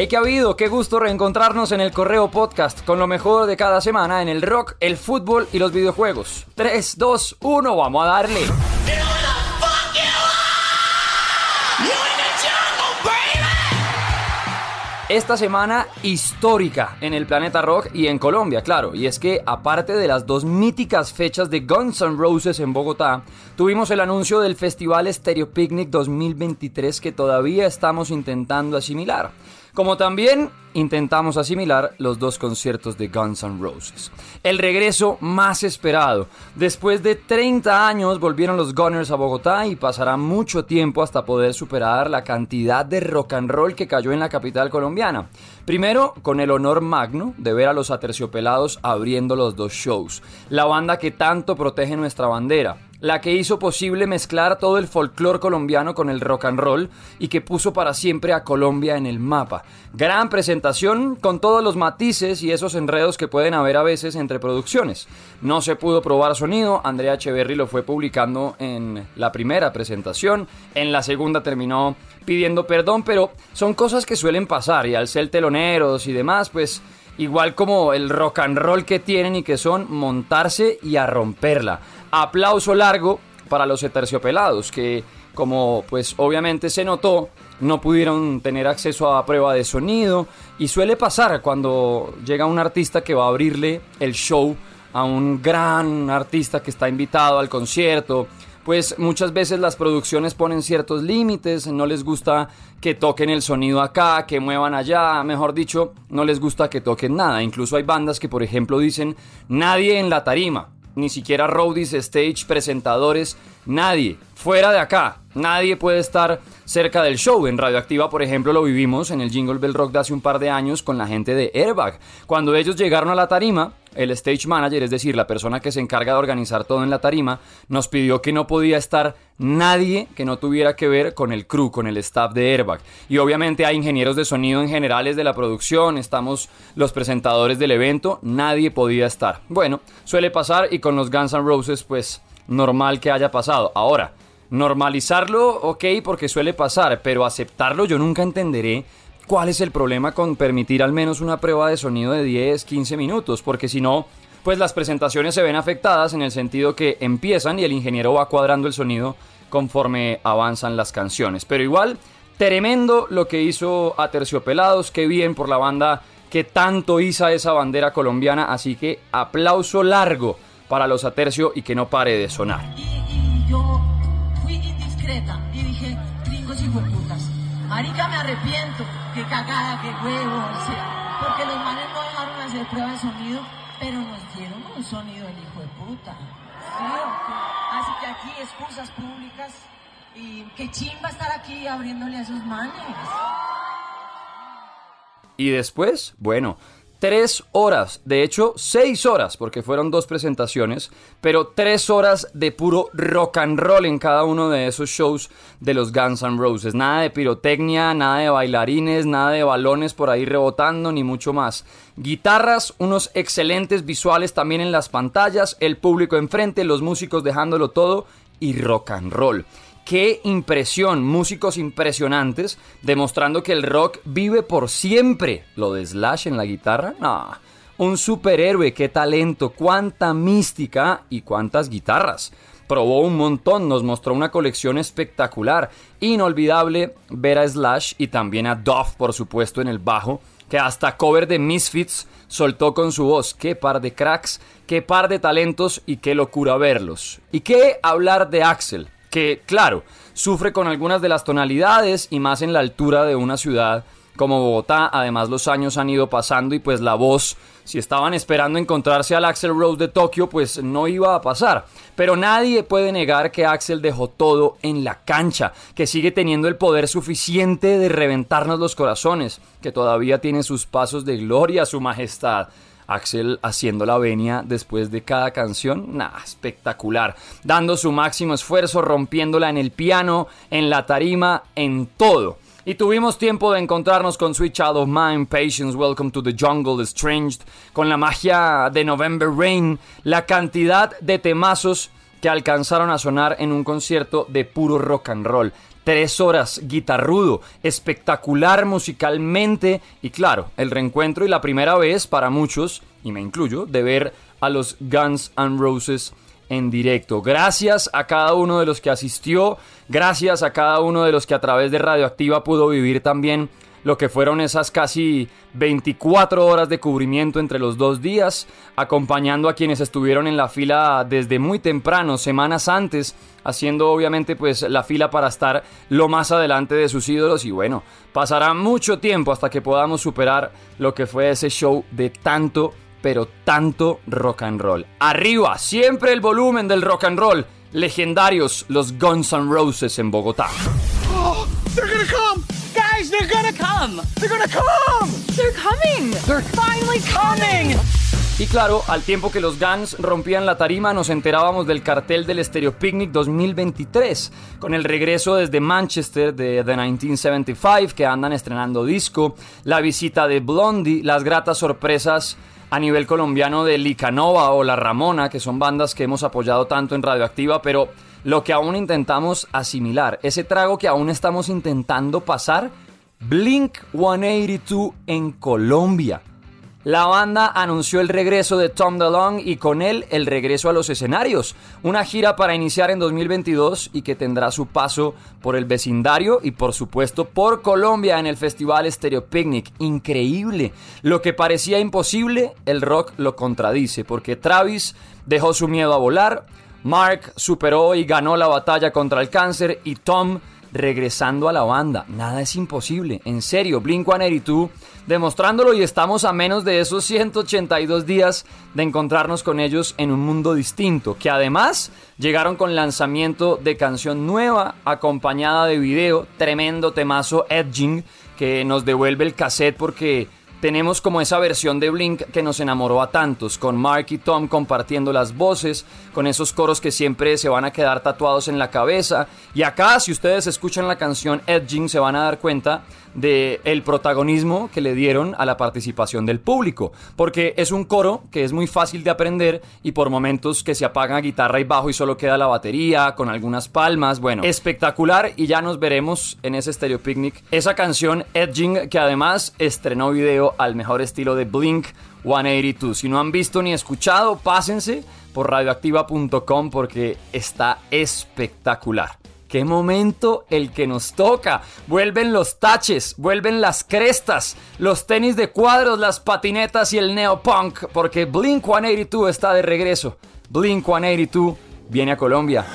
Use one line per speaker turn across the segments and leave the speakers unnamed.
Hey, ¿qué ha habido? Qué gusto reencontrarnos en el Correo Podcast con lo mejor de cada semana en el rock, el fútbol y los videojuegos. 3, 2, 1, vamos a darle. Esta semana histórica en el planeta rock y en Colombia, claro. Y es que aparte de las dos míticas fechas de Guns N' Roses en Bogotá, tuvimos el anuncio del Festival Stereo Picnic 2023 que todavía estamos intentando asimilar. Como también intentamos asimilar los dos conciertos de Guns N' Roses. El regreso más esperado. Después de 30 años volvieron los Gunners a Bogotá y pasará mucho tiempo hasta poder superar la cantidad de rock and roll que cayó en la capital colombiana. Primero, con el honor magno de ver a los aterciopelados abriendo los dos shows. La banda que tanto protege nuestra bandera la que hizo posible mezclar todo el folclore colombiano con el rock and roll y que puso para siempre a Colombia en el mapa. Gran presentación con todos los matices y esos enredos que pueden haber a veces entre producciones. No se pudo probar sonido, Andrea Echeverry lo fue publicando en la primera presentación, en la segunda terminó pidiendo perdón, pero son cosas que suelen pasar y al ser teloneros y demás, pues igual como el rock and roll que tienen y que son montarse y a romperla. Aplauso largo para los eterciopelados que como pues obviamente se notó no pudieron tener acceso a prueba de sonido. Y suele pasar cuando llega un artista que va a abrirle el show a un gran artista que está invitado al concierto. Pues muchas veces las producciones ponen ciertos límites, no les gusta que toquen el sonido acá, que muevan allá, mejor dicho, no les gusta que toquen nada. Incluso hay bandas que por ejemplo dicen nadie en la tarima, ni siquiera roadies, stage, presentadores, nadie, fuera de acá, nadie puede estar cerca del show. En Radioactiva, por ejemplo, lo vivimos en el Jingle Bell Rock de hace un par de años con la gente de Airbag. Cuando ellos llegaron a la tarima, el stage manager, es decir, la persona que se encarga de organizar todo en la tarima, nos pidió que no podía estar nadie que no tuviera que ver con el crew, con el staff de Airbag. Y obviamente hay ingenieros de sonido en generales de la producción, estamos los presentadores del evento, nadie podía estar. Bueno, suele pasar y con los Guns N' Roses pues normal que haya pasado. Ahora, normalizarlo, ok, porque suele pasar, pero aceptarlo yo nunca entenderé ¿Cuál es el problema con permitir al menos una prueba de sonido de 10, 15 minutos? Porque si no, pues las presentaciones se ven afectadas en el sentido que empiezan y el ingeniero va cuadrando el sonido conforme avanzan las canciones. Pero igual, tremendo lo que hizo a Terciopelados, qué bien por la banda que tanto iza esa bandera colombiana, así que aplauso largo para los Atercio y que no pare de sonar.
Y, yo fui indiscreta y marica me arrepiento, cagada, qué huevo, porque los manes no dejaron hacer prueba de sonido, pero nos dieron un sonido el hijo de puta. Así que aquí excusas públicas y qué chimba estar aquí abriéndole a esos manes.
Y después, bueno, tres horas, de hecho seis horas, porque fueron dos presentaciones, pero tres horas de puro rock and roll en cada uno de esos shows de los Guns N' Roses. Nada de pirotecnia, nada de bailarines, nada de balones por ahí rebotando, ni mucho más. Guitarras, unos excelentes visuales también en las pantallas, el público enfrente, los músicos dejándolo todo y rock and roll qué impresión, músicos impresionantes, demostrando que el rock vive por siempre. Lo de Slash en la guitarra. Un superhéroe, qué talento, cuánta mística y cuántas guitarras. Probó un montón, nos mostró una colección espectacular. Inolvidable ver a Slash y también a Duff, por supuesto, en el bajo, que hasta cover de Misfits soltó con su voz. Qué par de cracks, qué par de talentos y qué locura verlos. ¿Y qué hablar de Axel? Que, claro, sufre con algunas de las tonalidades y más en la altura de una ciudad como Bogotá. Además, los años han ido pasando y pues la voz, si estaban esperando encontrarse al Axel Rose de Tokio, pues no iba a pasar. Pero nadie puede negar que Axel dejó todo en la cancha, que sigue teniendo el poder suficiente de reventarnos los corazones, que todavía tiene sus pasos de gloria, su majestad. Axel haciendo la venia después de cada canción, nada, espectacular, dando su máximo esfuerzo, rompiéndola en el piano, en la tarima, en todo. Y tuvimos tiempo de encontrarnos con Sweet Child of Mine, Patience, Welcome to the Jungle, Estranged, con la magia de November Rain, la cantidad de temazos que alcanzaron a sonar en un concierto de puro rock and roll. Tres horas, guitarrudo, espectacular musicalmente y claro, el reencuentro y la primera vez para muchos, y me incluyo, de ver a los Guns N' Roses en directo. Gracias a cada uno de los que asistió, gracias a cada uno de los que a través de Radioactiva pudo vivir también lo que fueron esas casi 24 horas de cubrimiento entre los dos días, acompañando a quienes estuvieron en la fila desde muy temprano, semanas antes, haciendo obviamente pues la fila para estar lo más adelante de sus ídolos y bueno, pasará mucho tiempo hasta que podamos superar lo que fue ese show de tanto, pero tanto rock and roll. Arriba, siempre el volumen del rock and roll. Legendarios los Guns N' Roses en Bogotá.
Come! They're gonna come!
They're coming!
They're finally coming!
Y claro, al tiempo que los Guns rompían la tarima, nos enterábamos del cartel del Stereo Picnic 2023, con el regreso desde Manchester de The 1975, que andan estrenando disco, la visita de Blondie, las gratas sorpresas a nivel colombiano de Licanova o La Ramona, que son bandas que hemos apoyado tanto en Radioactiva, pero lo que aún intentamos asimilar, ese trago que aún estamos intentando pasar, Blink 182 en Colombia. La banda anunció el regreso de Tom DeLonge y con él el regreso a los escenarios. Una gira para iniciar en 2022 y que tendrá su paso por el vecindario y por supuesto por Colombia en el festival Stereo Picnic. Increíble. Lo que parecía imposible, el rock lo contradice porque Travis dejó su miedo a volar, Mark superó y ganó la batalla contra el cáncer y Tom regresando a la banda. Nada es imposible. En serio, Blink 182 demostrándolo y estamos a menos de esos 182 días de encontrarnos con ellos en un mundo distinto, que además llegaron con lanzamiento de canción nueva acompañada de video, tremendo temazo Edging que nos devuelve el cassette porque tenemos como esa versión de Blink que nos enamoró a tantos, con Mark y Tom compartiendo las voces, con esos coros que siempre se van a quedar tatuados en la cabeza. Y acá, si ustedes escuchan la canción Edging, se van a dar cuenta de el protagonismo que le dieron a la participación del público, porque es un coro que es muy fácil de aprender y por momentos que se apaga guitarra y bajo y solo queda la batería con algunas palmas, bueno, espectacular y ya nos veremos en ese Stereo Picnic. Esa canción Edging que además estrenó video al mejor estilo de Blink 182. Si no han visto ni escuchado, pásense por radioactiva.com porque está espectacular. Qué momento el que nos toca. Vuelven los taches, vuelven las crestas, los tenis de cuadros, las patinetas y el neopunk, porque Blink 182 está de regreso. Blink 182 viene a Colombia.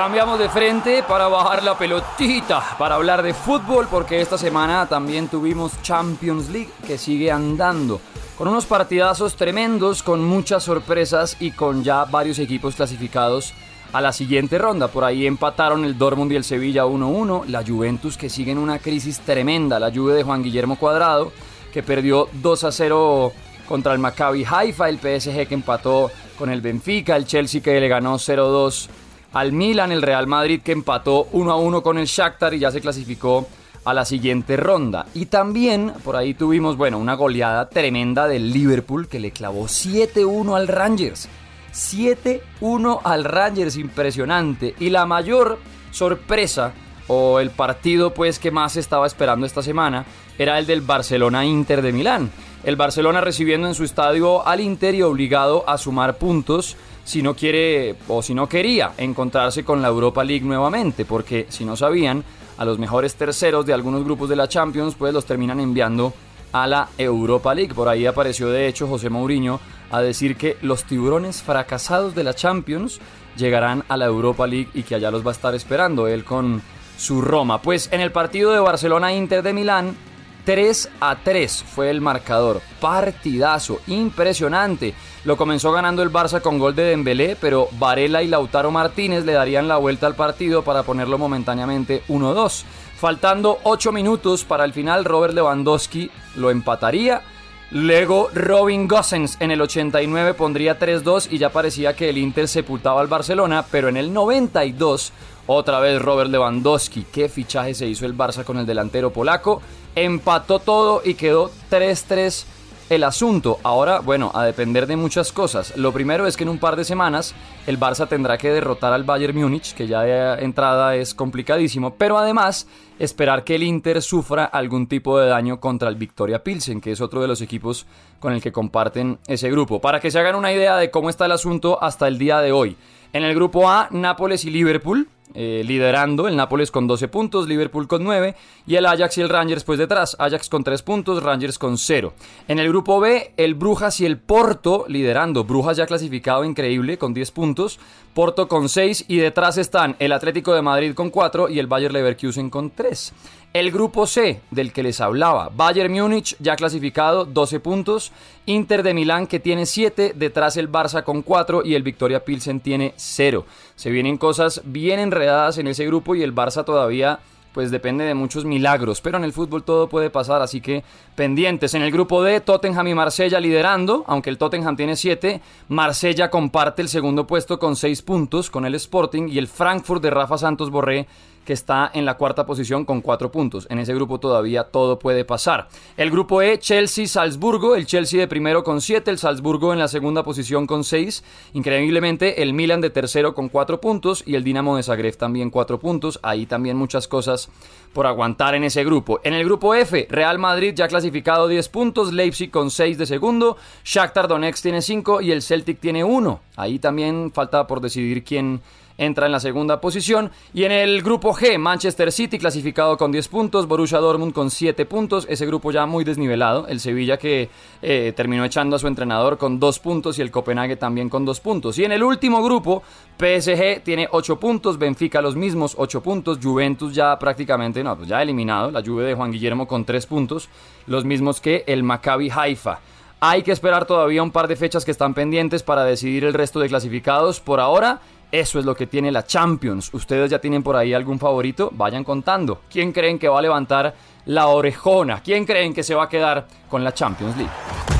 Cambiamos de frente para bajar la pelotita, para hablar de fútbol, porque esta semana también tuvimos Champions League que sigue andando con unos partidazos tremendos, con muchas sorpresas y con ya varios equipos clasificados a la siguiente ronda. Por ahí empataron el Dortmund y el Sevilla 1-1, la Juventus que sigue en una crisis tremenda, la Juve de Juan Guillermo Cuadrado que perdió 2-0 contra el Maccabi Haifa, el PSG que empató con el Benfica, el Chelsea que le ganó 0-2 al Milan, el Real Madrid que empató 1-1 con el Shakhtar y ya se clasificó a la siguiente ronda. Y también por ahí tuvimos, bueno, una goleada tremenda del Liverpool que le clavó 7-1 al Rangers. 7-1 al Rangers, impresionante. Y la mayor sorpresa o el partido pues que más estaba esperando esta semana era el del Barcelona Inter de Milán. El Barcelona recibiendo en su estadio al Inter y obligado a sumar puntos si no quiere o si no quería encontrarse con la Europa League nuevamente, porque si no sabían, a los mejores terceros de algunos grupos de la Champions, pues los terminan enviando a la Europa League. Por ahí apareció de hecho José Mourinho a decir que los tiburones fracasados de la Champions llegarán a la Europa League y que allá los va a estar esperando él con su Roma. Pues en el partido de Barcelona-Inter de Milán, 3 a 3 fue el marcador. Partidazo, impresionante. Lo comenzó ganando el Barça con gol de Dembélé, pero Varela y Lautaro Martínez le darían la vuelta al partido para ponerlo momentáneamente 1-2. Faltando 8 minutos para el final, Robert Lewandowski lo empataría. Luego Robin Gosens en el 89 pondría 3-2 y ya parecía que el Inter sepultaba al Barcelona, pero en el 92 otra vez Robert Lewandowski. Qué fichaje se hizo el Barça con el delantero polaco empató todo y quedó 3-3 el asunto. Ahora, bueno, a depender de muchas cosas. Lo primero es que en un par de semanas el Barça tendrá que derrotar al Bayern Múnich, que ya de entrada es complicadísimo, pero además esperar que el Inter sufra algún tipo de daño contra el Victoria Pilsen, que es otro de los equipos con el que comparten ese grupo. Para que se hagan una idea de cómo está el asunto hasta el día de hoy. En el grupo A, Nápoles y Liverpool, eh, liderando, el Nápoles con 12 puntos, Liverpool con 9 y el Ajax y el Rangers pues detrás, Ajax con 3 puntos, Rangers con 0. En el grupo B, el Brujas y el Porto liderando, Brujas ya clasificado increíble con 10 puntos, Porto con 6 y detrás están el Atlético de Madrid con 4 y el Bayer Leverkusen con 3. El grupo C, del que les hablaba, Bayern Múnich ya clasificado, 12 puntos, Inter de Milán que tiene 7, detrás el Barça con 4 y el Victoria Pilsen tiene 0. Se vienen cosas bien enredadas en ese grupo y el Barça todavía pues depende de muchos milagros, pero en el fútbol todo puede pasar, así que pendientes. En el grupo D, Tottenham y Marsella liderando, aunque el Tottenham tiene 7, Marsella comparte el segundo puesto con 6 puntos con el Sporting y el Frankfurt de Rafa Santos Borré que está en la cuarta posición con cuatro puntos. En ese grupo todavía todo puede pasar. El grupo E, Chelsea-Salzburgo, el Chelsea de primero con siete, el Salzburgo en la segunda posición con seis. Increíblemente, el Milan de tercero con cuatro puntos y el Dinamo de Zagreb también cuatro puntos. Ahí también muchas cosas por aguantar en ese grupo. En el grupo F, Real Madrid ya clasificado 10 puntos, Leipzig con 6 de segundo, Shakhtar Donetsk tiene 5 y el Celtic tiene 1. Ahí también falta por decidir quién entra en la segunda posición. Y en el grupo G, Manchester City clasificado con 10 puntos, Borussia Dortmund con 7 puntos, ese grupo ya muy desnivelado, el Sevilla que eh, terminó echando a su entrenador con 2 puntos y el Copenhague también con 2 puntos. Y en el último grupo, PSG tiene 8 puntos, Benfica los mismos 8 puntos, Juventus ya prácticamente, no, pues ya eliminado, la Juve de Juan Guillermo con 3 puntos, los mismos que el Maccabi Haifa. Hay que esperar todavía un par de fechas que están pendientes para decidir el resto de clasificados. Por ahora, eso es lo que tiene la Champions. Ustedes ya tienen por ahí algún favorito, vayan contando. ¿Quién creen que va a levantar la orejona? ¿Quién creen que se va a quedar con la Champions League?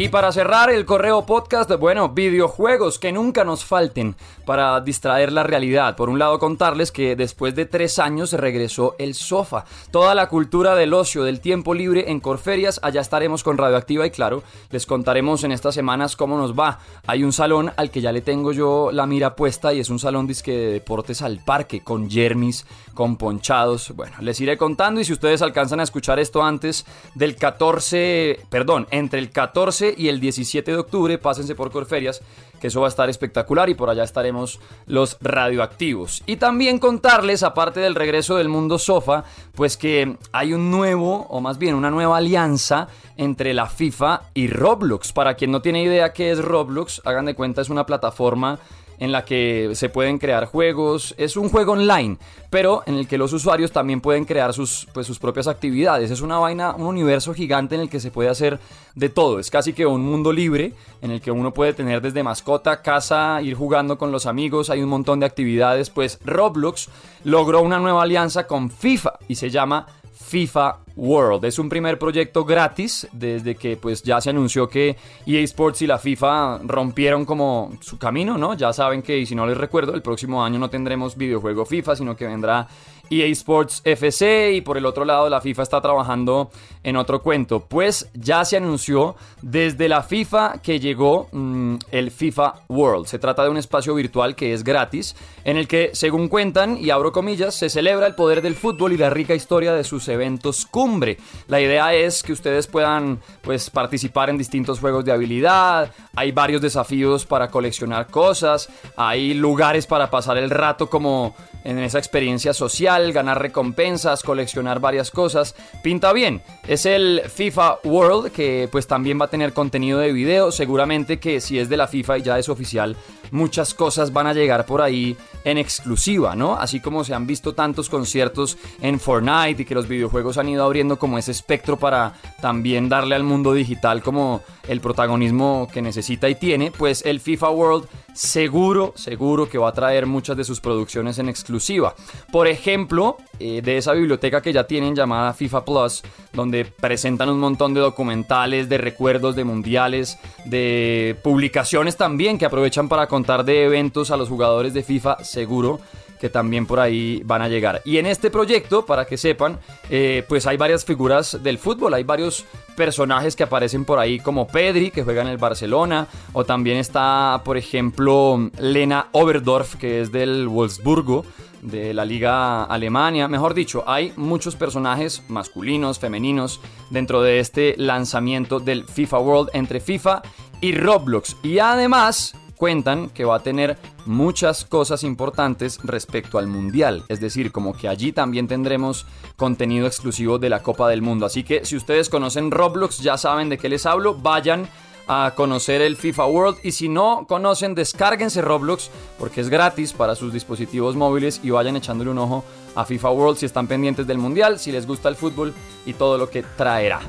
Y para cerrar el correo podcast, bueno, videojuegos que nunca nos falten para distraer la realidad. Por un lado, contarles que después de tres años regresó el sofá. Toda la cultura del ocio, del tiempo libre en Corferias, allá estaremos con Radioactiva y claro, les contaremos en estas semanas cómo nos va. Hay un salón al que ya le tengo yo la mira puesta y es un salón disque de deportes al parque, con jermis, con ponchados. Bueno, les iré contando y si ustedes alcanzan a escuchar esto antes del 14, perdón, entre el 14 y el 17 de octubre, pásense por Corferias, que eso va a estar espectacular y por allá estaremos los radioactivos. Y también contarles, aparte del regreso del mundo sofa, pues que hay un nuevo, o más bien una nueva alianza entre la FIFA y Roblox. Para quien no tiene idea qué es Roblox, hagan de cuenta, es una plataforma en la que se pueden crear juegos. Es un juego online, pero en el que los usuarios también pueden crear sus, pues, sus propias actividades. Es una vaina, un universo gigante en el que se puede hacer de todo. Es casi que un mundo libre en el que uno puede tener desde mascota, casa, ir jugando con los amigos. Hay un montón de actividades. Pues Roblox logró una nueva alianza con FIFA y se llama FIFA World. Es un primer proyecto gratis desde que pues ya se anunció que EA Sports y la FIFA rompieron como su camino, ¿no? Ya saben que, y si no les recuerdo, el próximo año no tendremos videojuego FIFA, sino que vendrá EA Sports FC y por el otro lado la FIFA está trabajando en otro cuento. Pues ya se anunció desde la FIFA que llegó mm, el FIFA World. Se trata de un espacio virtual que es gratis en el que, según cuentan, y abro comillas, se celebra el poder del fútbol y la rica historia de sus eventos La idea es que ustedes puedan pues, participar en distintos juegos de habilidad, hay varios desafíos para coleccionar cosas, hay lugares para pasar el rato como en esa experiencia social, ganar recompensas, coleccionar varias cosas. Pinta bien. Es el FIFA World que pues también va a tener contenido de video. Seguramente que si es de la FIFA y ya es oficial, muchas cosas van a llegar por ahí en exclusiva, ¿no? Así como se han visto tantos conciertos en Fortnite y que los videojuegos han ido abriendo como ese espectro para también darle al mundo digital como el protagonismo que necesita y tiene, pues el FIFA World seguro, seguro que va a traer muchas de sus producciones en exclusiva. Por ejemplo, eh, de esa biblioteca que ya tienen llamada FIFA Plus, donde presentan un montón de documentales, de recuerdos de mundiales, de publicaciones también que aprovechan para contar de eventos a los jugadores de FIFA, seguro que también por ahí van a llegar. Y en este proyecto, para que sepan, eh, pues hay varias figuras del fútbol, hay varios personajes que aparecen por ahí como Pedri, que juega en el Barcelona, o también está, por ejemplo, Lena Oberdorf, que es del Wolfsburgo, de la liga Alemania. Mejor dicho, hay muchos personajes masculinos, femeninos, dentro de este lanzamiento del FIFA World entre FIFA y Roblox. Y además, cuentan que va a tener muchas cosas importantes respecto al Mundial. Es decir, como que allí también tendremos contenido exclusivo de la Copa del Mundo. Así que si ustedes conocen Roblox, ya saben de qué les hablo, vayan a conocer el FIFA World y si no conocen descárguense Roblox porque es gratis para sus dispositivos móviles y vayan echándole un ojo a FIFA World si están pendientes del Mundial, si les gusta el fútbol y todo lo que traerá.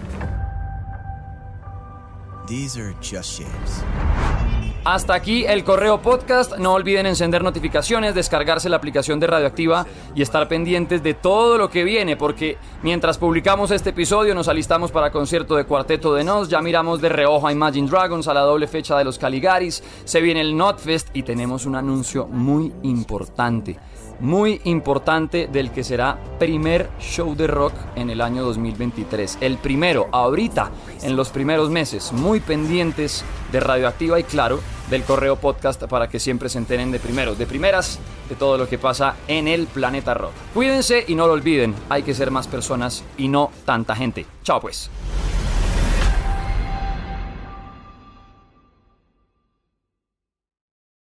Hasta aquí el correo podcast. No olviden encender notificaciones, descargarse la aplicación de Radioactiva y estar pendientes de todo lo que viene, porque mientras publicamos este episodio nos alistamos para concierto de Cuarteto de Nos, ya miramos de reojo a Imagine Dragons a la doble fecha de los Caligaris, se viene el Notfest y tenemos un anuncio muy importante muy importante del que será primer show de rock en el año 2023. El primero, ahorita, en los primeros meses, muy pendientes de Radioactiva y claro, del correo podcast para que siempre se enteren de primeros, de primeras, de todo lo que pasa en el planeta rock. Cuídense y no lo olviden, hay que ser más personas y no tanta gente. Chao pues.